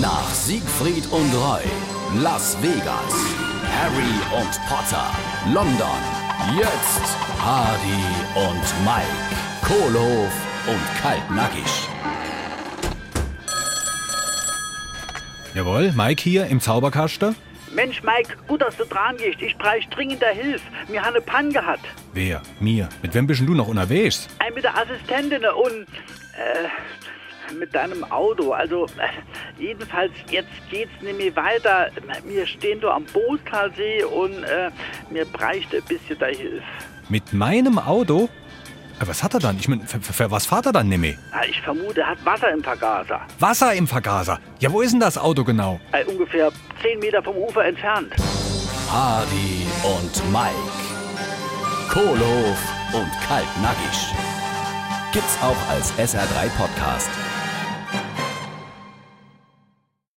Nach Siegfried und Roy, Las Vegas, Harry und Potter, London, jetzt Hardy und Mike, Kohlhof und Kaltnackig. Jawohl, Mike hier im Zauberkasten. Mensch, Mike, gut, dass du dran gehst. Ich brauche dringender Hilfe. Wir haben eine Panne gehabt. Wer? Mir. Mit wem bist denn du noch unterwegs? Ein mit der Assistentin und äh, mit deinem Auto. Also, äh, jedenfalls, jetzt geht's mehr weiter. Wir stehen da am Boostalsee und äh, mir bräuchte ein bisschen der Hilfe. Mit meinem Auto? Äh, Was hat er dann? Ich mein, für, was fährt er dann nämlich? Ah, Ich vermute, er hat Wasser im Vergaser. Wasser im Vergaser. Ja, wo ist denn das Auto genau? Äh, ungefähr 10 Meter vom Ufer entfernt. Hardy und Mike, Kohlhof und Kaltnackig. Gibt's auch als SR3 Podcast.